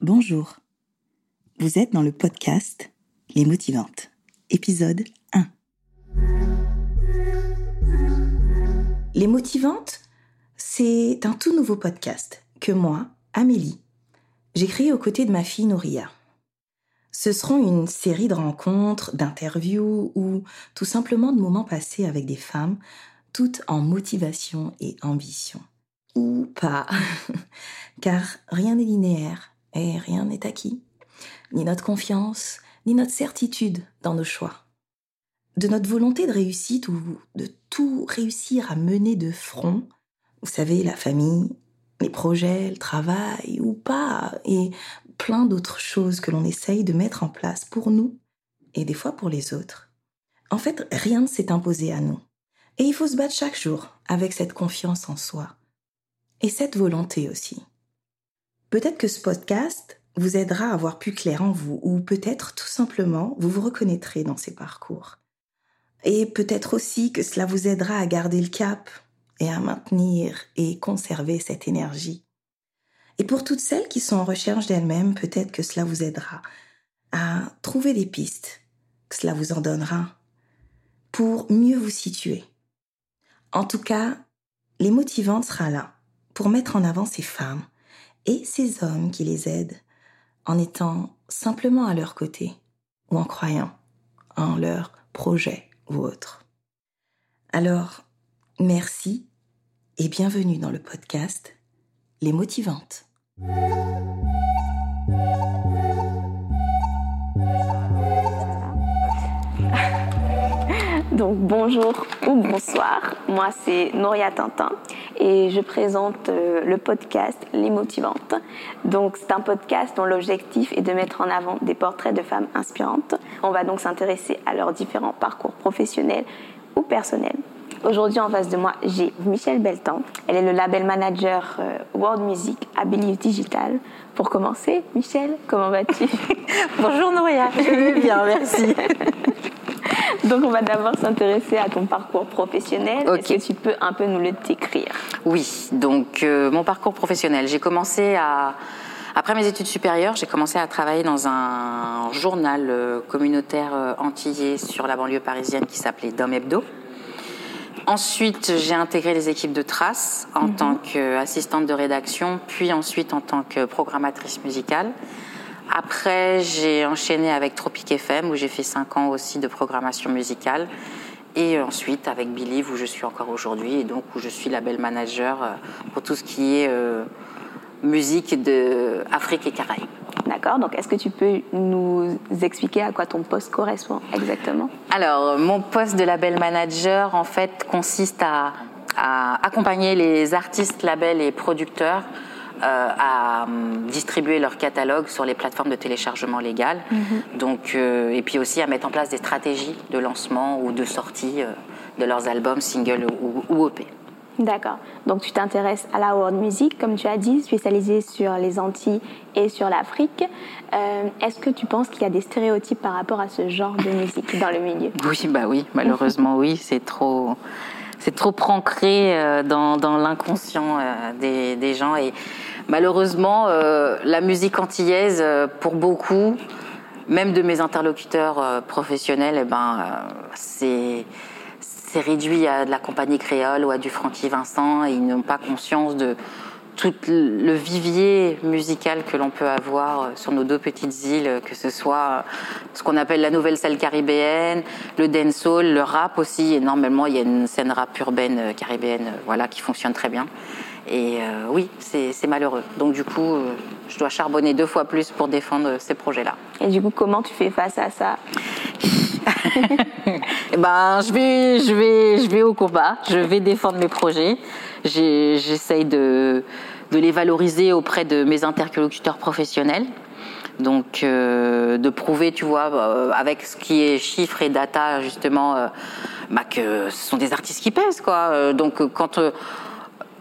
Bonjour. Vous êtes dans le podcast Les Motivantes, épisode 1. Les Motivantes, c'est un tout nouveau podcast que moi, Amélie, j'ai créé aux côtés de ma fille Nouria. Ce seront une série de rencontres, d'interviews ou tout simplement de moments passés avec des femmes, toutes en motivation et ambition. Ou pas, car rien n'est linéaire et rien n'est acquis, ni notre confiance, ni notre certitude dans nos choix. De notre volonté de réussite ou de tout réussir à mener de front, vous savez, la famille, les projets, le travail ou pas, et plein d'autres choses que l'on essaye de mettre en place pour nous et des fois pour les autres. En fait, rien ne s'est imposé à nous. Et il faut se battre chaque jour avec cette confiance en soi. Et cette volonté aussi. Peut-être que ce podcast vous aidera à voir plus clair en vous, ou peut-être tout simplement vous vous reconnaîtrez dans ces parcours. Et peut-être aussi que cela vous aidera à garder le cap et à maintenir et conserver cette énergie. Et pour toutes celles qui sont en recherche d'elles-mêmes, peut-être que cela vous aidera à trouver des pistes, que cela vous en donnera pour mieux vous situer. En tout cas, les motivantes sera là pour mettre en avant ces femmes et ces hommes qui les aident en étant simplement à leur côté ou en croyant en leur projet ou autre. Alors, merci et bienvenue dans le podcast Les motivantes. Donc bonjour ou bonsoir, moi c'est Noria Tintin et je présente euh, le podcast Les Motivantes. Donc c'est un podcast dont l'objectif est de mettre en avant des portraits de femmes inspirantes. On va donc s'intéresser à leurs différents parcours professionnels ou personnels. Aujourd'hui, en face de moi, j'ai Michelle Beltan. Elle est le label manager euh, World Music à Believe Digital. Pour commencer, Michelle, comment vas-tu? Bonjour Nouria, je vais bien, merci. Donc, on va d'abord s'intéresser à ton parcours professionnel. Est-ce que tu peux un peu nous le décrire? Oui, donc euh, mon parcours professionnel. J'ai commencé à. Après mes études supérieures, j'ai commencé à travailler dans un journal euh, communautaire antillais sur la banlieue parisienne qui s'appelait Dom Hebdo. Ensuite, j'ai intégré les équipes de Trace en mhm. tant qu'assistante de rédaction, puis ensuite en tant que programmatrice musicale. Après, j'ai enchaîné avec Tropic FM, où j'ai fait cinq ans aussi de programmation musicale. Et ensuite avec Believe, où je suis encore aujourd'hui, et donc où je suis label manager euh, pour tout ce qui est euh, musique de Afrique et Caraïbes. D'accord, donc est-ce que tu peux nous expliquer à quoi ton poste correspond exactement? Alors, mon poste de label manager, en fait, consiste à, accompagner les artistes, labels et producteurs à hum, distribuer leur catalogue sur les plateformes de téléchargement légal. Mhm. Donc, euh, et puis aussi à mettre en place des stratégies de lancement ou de sortie euh, de leurs albums, singles ou, ou EP. D'accord. Donc tu t'intéresses à la world music, comme tu as dit, spécialisée sur les Antilles et sur l'Afrique. Euh, est-ce que tu penses qu'il y a des stéréotypes par rapport à ce genre de musique dans le milieu? Oui, bah oui, malheureusement oui, c'est trop, c'est trop ancré euh, dans, dans l'inconscient euh, des, gens. Et malheureusement la musique antillaise pour beaucoup, même de mes interlocuteurs professionnels, eh ben c'est réduit à de la compagnie créole ou à du Francky Vincent. Et ils n'ont pas conscience de tout le vivier musical que l'on peut avoir euh, sur nos deux petites îles, que ce soit euh, ce qu'on appelle la nouvelle scène caribéenne, le dancehall, le rap aussi. Énormément, il y a une scène rap urbaine euh, caribéenne, voilà, qui fonctionne très bien. Et oui, c'est malheureux. Donc du coup, je dois charbonner deux fois plus pour défendre ces projets-là. Et du coup, comment tu fais face à ça? ben, je vais, je vais, je vais au combat. Je vais défendre mes projets. J'essaye de, de les valoriser auprès de mes interlocuteurs professionnels. Donc, euh, de prouver, tu vois, euh, avec ce qui est chiffres et data, justement, euh, bah, que ce sont des artistes qui pèsent, quoi. Donc, quand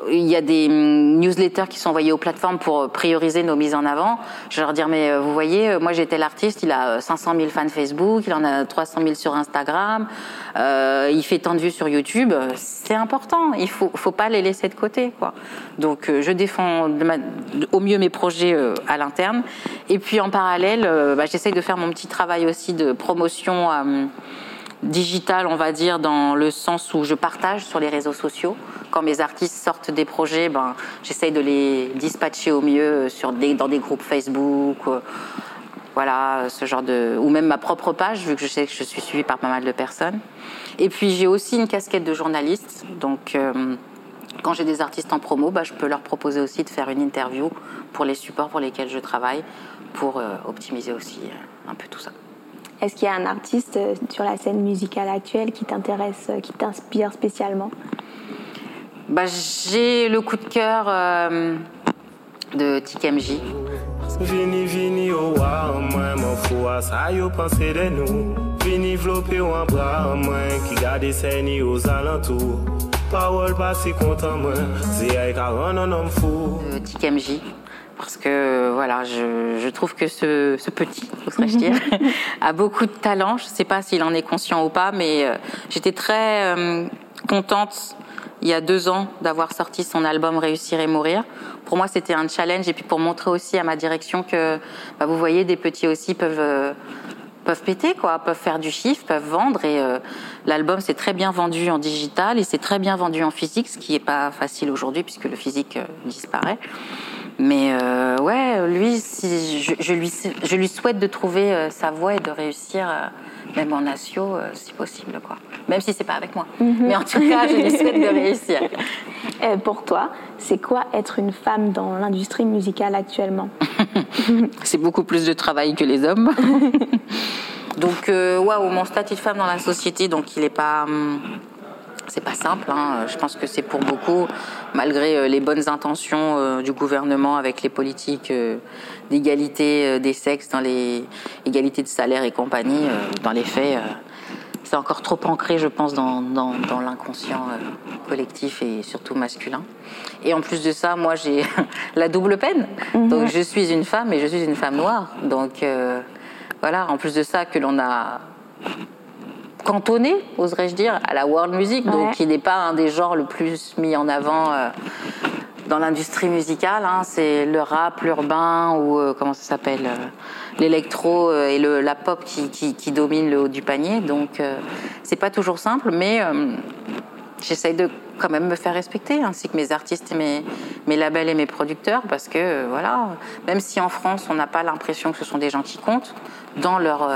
il y a des hum, newsletters qui sont envoyés aux plateformes pour prioriser nos mises en avant. Je vais leur dire, mais euh, vous voyez, euh, moi j'étais l'artiste, il a 500 000 fans Facebook, il en a 300 000 sur Instagram, euh, il fait tant de vues sur YouTube. C'est important, il faut, faut pas les laisser de côté. Quoi. Donc je défends au mieux mes projets à l'interne. Et puis en parallèle, bah, j'essaye de faire mon petit travail aussi de promotion digital, on va dire, dans le sens où je partage sur les réseaux sociaux. Quand mes artistes sortent des projets, ben, j'essaye de les dispatcher au mieux sur des, dans des groupes Facebook. Euh, voilà, ce genre de. ou même ma propre page, vu que je sais que je suis suivie par pas mal de personnes. Et puis j'ai aussi une casquette de journaliste. Donc euh, quand j'ai des artistes en promo, ben, je peux leur proposer aussi de faire une interview pour les supports pour lesquels je travaille, pour euh, optimiser aussi un peu tout ça. Est-ce qu'il y a un artiste euh, sur la scène musicale actuelle qui t'intéresse, euh, qui t'inspire spécialement? Bah, J'ai le coup de cœur euh, de TKMJ. Vini, vini, oh, moi, mon fou, ça y pensé de nous. Vini, vlopé, un bras, moi, qui garde ses aux alentours. Parole pas si content, moi, c'est avec un homme fou. TKMJ parce que voilà, je, trouve que ce, petit, oserais-je dire, a beaucoup de talent. Je ne sais pas s'il en est conscient ou pas, mais euh, j'étais très euh, contente il y a deux ans d'avoir sorti son album Réussir et mourir. Pour moi, c'était un challenge et puis pour montrer aussi à ma direction que, bah, vous voyez, des petits aussi peuvent euh, peuvent péter, quoi, peuvent faire du chiffre, peuvent vendre. Et l'album s'est très bien vendu en digital et c'est très bien vendu en physique, ce qui n'est pas facile aujourd'hui puisque le physique disparaît. Mais euh, ouais, lui, si je, lui, je lui souhaite de trouver euh, sa voie et de réussir, euh, même en asio, si possible, quoi. Même si c'est pas avec moi. Mhm. Mais en tout cas, je lui souhaite de réussir. pour toi, c'est quoi être une femme dans l'industrie musicale actuellement C'est beaucoup plus de travail que les hommes. donc, waouh, mon statut de femme dans la société, donc il est pas. Hum, c'est pas simple. Hein. Je pense que c'est pour beaucoup, malgré euh, les bonnes intentions euh, du gouvernement avec les politiques euh, d'égalité des sexes, dans les égalités de salaire et compagnie, dans les faits, c'est encore trop ancré, je pense, dans, dans, l'inconscient collectif et surtout masculin. Et en plus de ça, moi, j'ai la double peine. Mhm. Donc, je suis une femme et je suis une femme noire. Donc, voilà, en plus de ça, que l'on a cantonné, oserais-je dire, à la world music, donc qui n'est pas un des genres le plus mis en avant euh, dans l'industrie musicale. Hein. c'est le rap, l'urbain ou euh, comment ça s'appelle, euh, l'électro et le, la pop qui, qui, domine le haut du panier. Donc c'est pas toujours simple, mais j'essaye de quand même me faire respecter, ainsi que mes artistes et mes, mes labels et mes producteurs, parce que voilà, même si en France on n'a pas l'impression que ce sont des gens qui comptent dans leur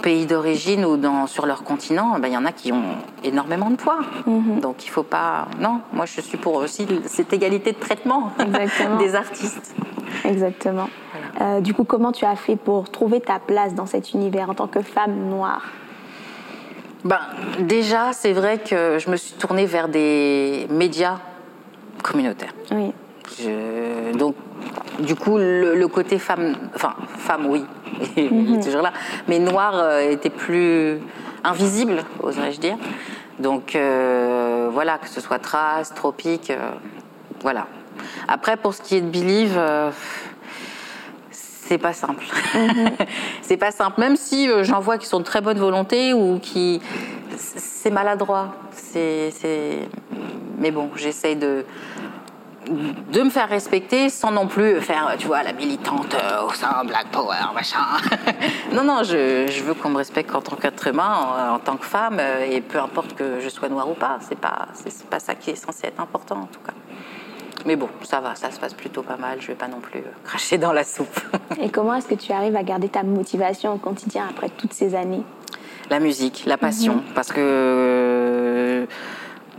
pays d'origine ou dans, sur leur continent, ben, il y en a qui ont énormément de poids. Mhm. Donc il faut pas. Non, moi je suis pour aussi cette égalité de traitement des artistes. Exactement. Euh, du coup, comment tu as fait pour trouver ta place dans cet univers en tant que femme noire? Ben, Déjà, c'est vrai que je me suis tournée vers des médias communautaires. Oui. donc, du coup, le, côté femme, enfin, femme, oui, il est toujours là, mais noir euh, était plus invisible, oserais-je dire. Donc, euh, voilà, que ce soit Trace, Tropique, euh, voilà. Après, pour ce qui est de Believe, c'est pas simple. Mhm. c'est pas simple, même si j'en vois qui sont de très bonne volonté ou qui. C'est maladroit. C'est. Mais bon, j'essaye de de me faire respecter sans non plus faire, tu vois, la militante euh, au sein Black Power, machin. non, non, je, veux qu'on me respecte en tant qu'être humain, en, tant que femme, euh, et peu importe que je sois noire ou pas. C'est pas, c'est pas ça qui est censé être important, en tout cas. Mais bon, ça va, ça se passe plutôt pas mal. Je vais pas non plus euh, cracher dans la soupe. et comment est-ce que tu arrives à garder ta motivation au quotidien après toutes ces années? La musique, la passion, mhm. parce que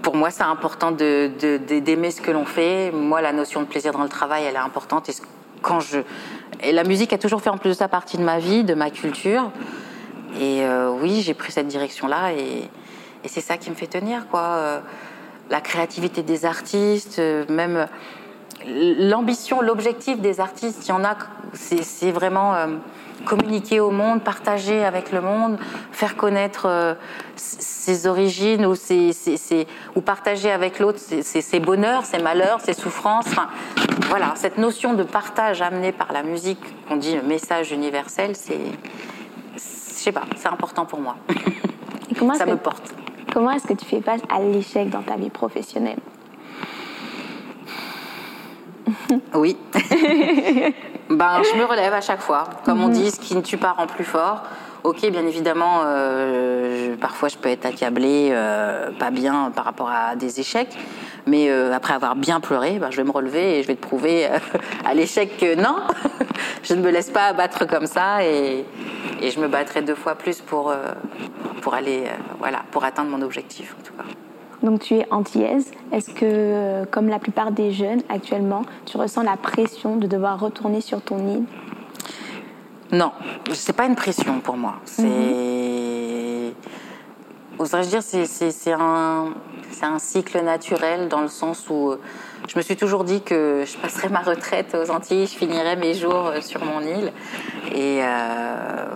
pour moi, c'est important d'aimer de, ce que l'on fait. Moi, la notion de plaisir dans le travail, elle est importante. Et quand je et la musique a toujours fait en plus de ça partie de ma vie, de ma culture. Et euh, oui, j'ai pris cette direction-là et, et c'est ça qui me fait tenir, quoi. Euh, la créativité des artistes, euh, même l'ambition, l'objectif des artistes, il y en a, c'est vraiment euh, communiquer au monde, partager avec le monde, faire connaître euh, ses origines ou, ou partager avec l'autre ses, bonheurs, ses malheurs, ses souffrances. voilà, cette notion de partage amenée par la musique, qu'on dit message universel, c'est, je sais pas, c'est important pour moi. Ça me porte. Comment est-ce que tu fais face à l'échec dans ta vie professionnelle? Oui. ben, je me relève à chaque fois. Comme on mhm. dit, ce qui ne tue pas rend plus fort. Ok, bien évidemment, euh, parfois je peux être accablée, euh, pas bien par rapport à des échecs, mais euh, après avoir bien pleuré, ben, je vais me relever et je vais te prouver à l'échec que non, je ne me laisse pas abattre comme ça et, et je me battrai deux fois plus pour, pour aller, voilà, pour atteindre mon objectif en tout cas. Donc tu es antillaise. Est-ce que, euh, comme la plupart des jeunes actuellement, tu ressens la pression de devoir retourner sur ton île? Non, c'est pas une pression pour moi. C'est, mhm. oserais-je dire, c'est un, un cycle naturel dans le sens où euh, je me suis toujours dit que je passerais ma retraite aux Antilles, je finirais mes jours euh, sur mon île. Et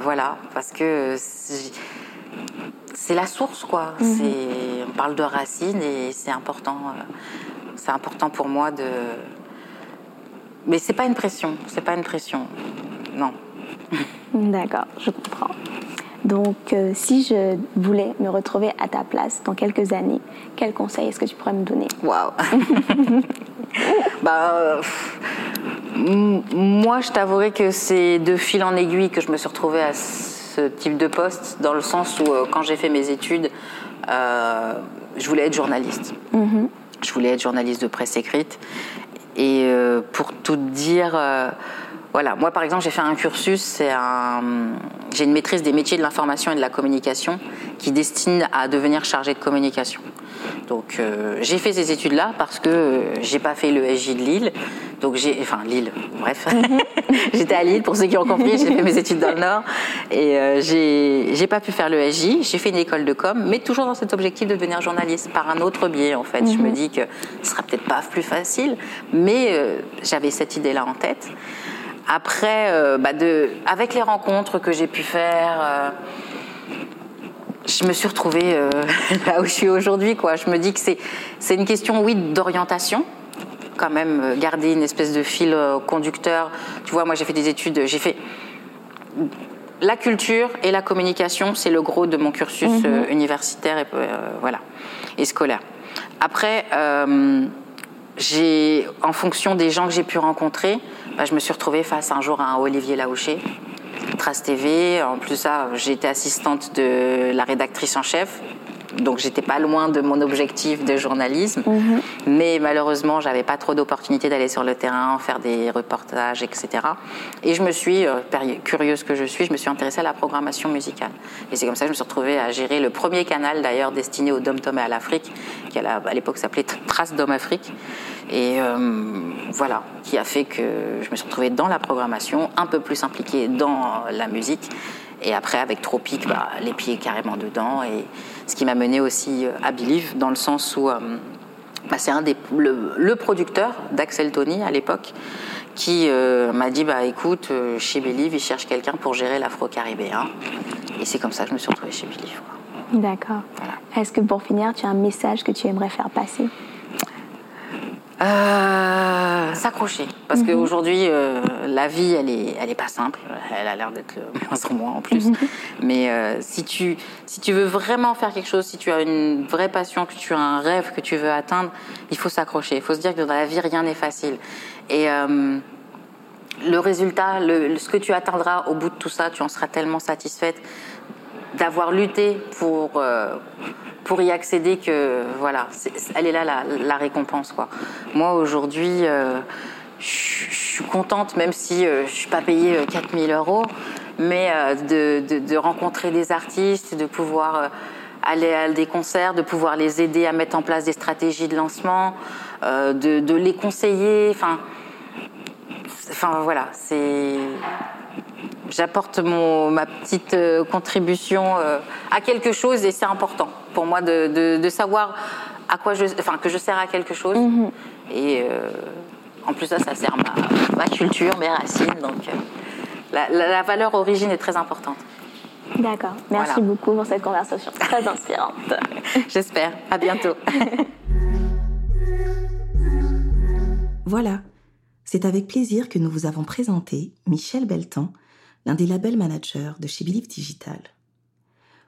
voilà, parce que c'est la source, quoi. Mhm. on parle de racines et c'est important. Euh, c'est important pour moi de. Mais c'est pas une pression. C'est pas une pression. Non. D'accord, je comprends. Donc, euh, si je voulais me retrouver à ta place dans quelques années, quel conseil est-ce que tu pourrais me donner? Waouh Bah, euh, moi, je t'avouerai que c'est de fil en aiguille que je me suis retrouvée à type de poste, dans le sens où, euh, quand j'ai fait mes études, euh, je voulais être journaliste. Mhm. Je voulais être journaliste de presse écrite. Et euh, pour tout dire, voilà, moi par exemple, j'ai fait un cursus, c'est un, j'ai une maîtrise des métiers de l'information et de la communication qui destine à devenir chargé de communication. Donc euh, j'ai fait ces études-là parce que euh, j'ai pas fait le SJ de Lille. Donc j'ai, enfin Lille, bref, j'étais à Lille pour ceux qui ont compris. J'ai fait mes études dans le Nord et euh, j'ai, j'ai pas pu faire le SJ. J'ai fait une école de com, mais toujours dans cet objectif de devenir journaliste par un autre biais. En fait, je me mhm. dis que ce sera peut-être pas plus facile, mais j'avais cette idée-là en tête. Après, bah de, avec les rencontres que j'ai pu faire je me suis retrouvée euh, là où je suis aujourd'hui. Quoi. Je me dis que c'est, c'est une question, oui, d'orientation. Quand même, euh, garder une espèce de fil euh, conducteur. Tu vois, moi, j'ai fait des études, j'ai fait la culture et la communication, c'est le gros de mon cursus mhm. universitaire et voilà et scolaire. Après, j'ai, en fonction des gens que j'ai pu rencontrer, bah, je me suis retrouvée face un jour à un Olivier Laouché, Trace TV. En plus, ça, j'étais assistante de la rédactrice en chef. Donc j'étais pas loin de mon objectif de journalisme, mhm. mais malheureusement j'avais pas trop d'opportunités d'aller sur le terrain, faire des reportages, etc. Et je me suis, euh, curieuse que je suis, je me suis intéressée à la programmation musicale. Et c'est comme ça que je me suis retrouvée à gérer le premier canal d'ailleurs destiné aux Dom Tom et à l'Afrique, qui à l'époque s'appelait Trace Dom Afrique. Et euh, voilà, qui a fait que je me suis retrouvée dans la programmation, un peu plus impliquée dans la musique. Et après, avec Tropique, bah, les pieds carrément dedans. Et ce qui m'a mené aussi euh, à Believe, dans le sens où euh, bah, c'est un des, le, producteur d'Axel Tony à l'époque qui m'a dit bah écoute chez Believe il cherche quelqu'un pour gérer l'afro-caribéen et c'est comme ça que je me suis retrouvée chez Believe. D'accord. Est-ce que pour finir tu as un message que tu aimerais faire passer? Euh, s'accrocher. Parce mhm. qu'aujourd'hui, euh, la vie, elle est, elle est pas simple. Elle a l'air d'être moins en moins en plus. Mais euh, si, tu, si tu veux vraiment faire quelque chose, si tu as une vraie passion, que tu as un rêve que tu veux atteindre, il faut s'accrocher. Il faut se dire que dans la vie, rien n'est facile. Et le résultat, le, ce que tu atteindras au bout de tout ça, tu en seras tellement satisfaite d'avoir lutté pour pour y accéder que voilà, elle est là la, récompense quoi. Moi aujourd'hui, euh, je suis contente même si euh, je suis pas payée 4000 euh, euros, mais de, rencontrer des artistes, de pouvoir aller à des concerts, de pouvoir les aider à mettre en place des stratégies de lancement, de, de, les conseiller, enfin, enfin voilà, c'est j'apporte ma petite euh, contribution euh, à quelque chose et c'est important pour moi de, savoir à quoi je, enfin, que je sers à quelque chose. Mhm. Et euh, En plus, ça, ça sert ma, ma culture, mes racines. Donc, la, valeur origine est très importante. D'accord. Merci beaucoup pour cette conversation très inspirante. J'espère. À bientôt. voilà. C'est avec plaisir que nous vous avons présenté Michel Beltan, l'un des labels managers de chez Digital.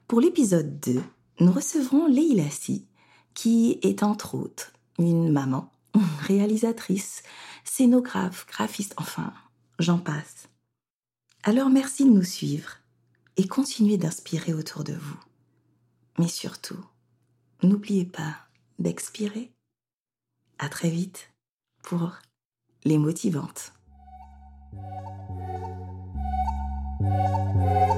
Pour l'épisode 2, nous recevrons Leila Si, qui est entre autres une maman, réalisatrice, scénographe, graphiste, enfin, j'en passe. Alors merci de nous suivre et continuez d'inspirer autour de vous. Mais surtout, n'oubliez pas d'expirer. À très vite pour les motivantes. Música